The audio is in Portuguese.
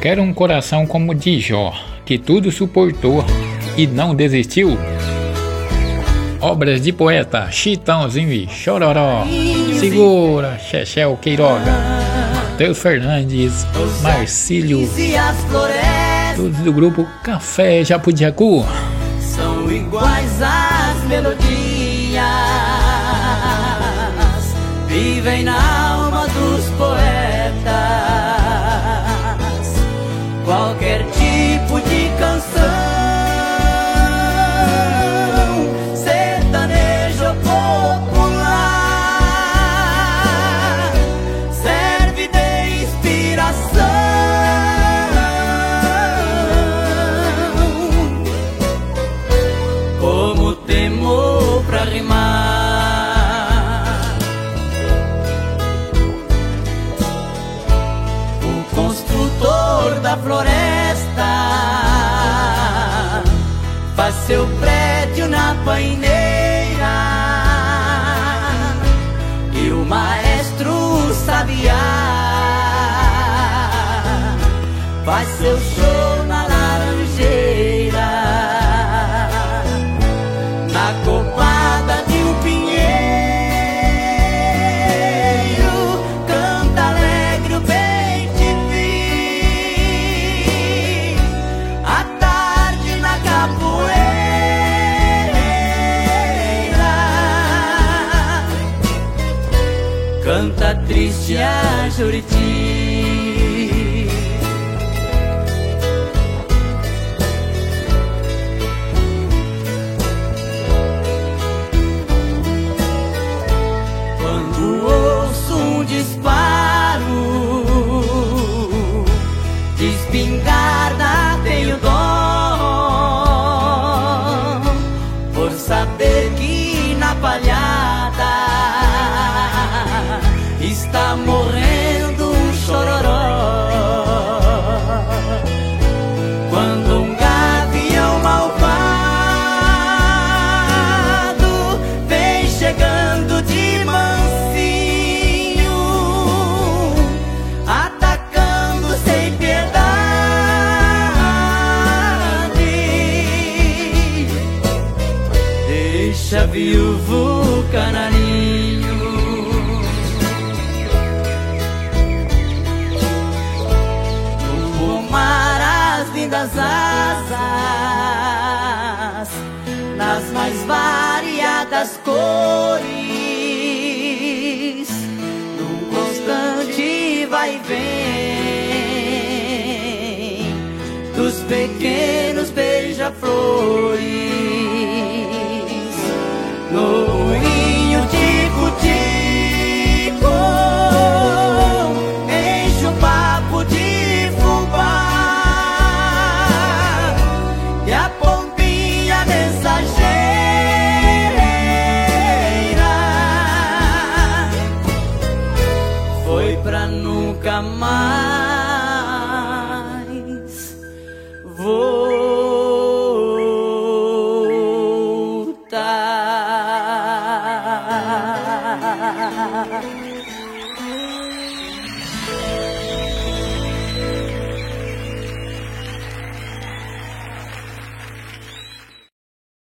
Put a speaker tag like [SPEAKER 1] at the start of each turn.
[SPEAKER 1] Quero um coração como o de Jó, que tudo suportou e não desistiu. Obras de poeta Chitãozinho e Chororó. Segura, Chechel Queiroga. Matheus Fernandes, Marcílio. Todos do grupo Café Japudiacu.
[SPEAKER 2] São iguais às melodias. Vivem na seu prédio na paineira. E o maestro sabiá. Faz seu show na triste a Juriti. Das asas nas mais variadas cores, num constante vai e vem dos pequenos beija-flores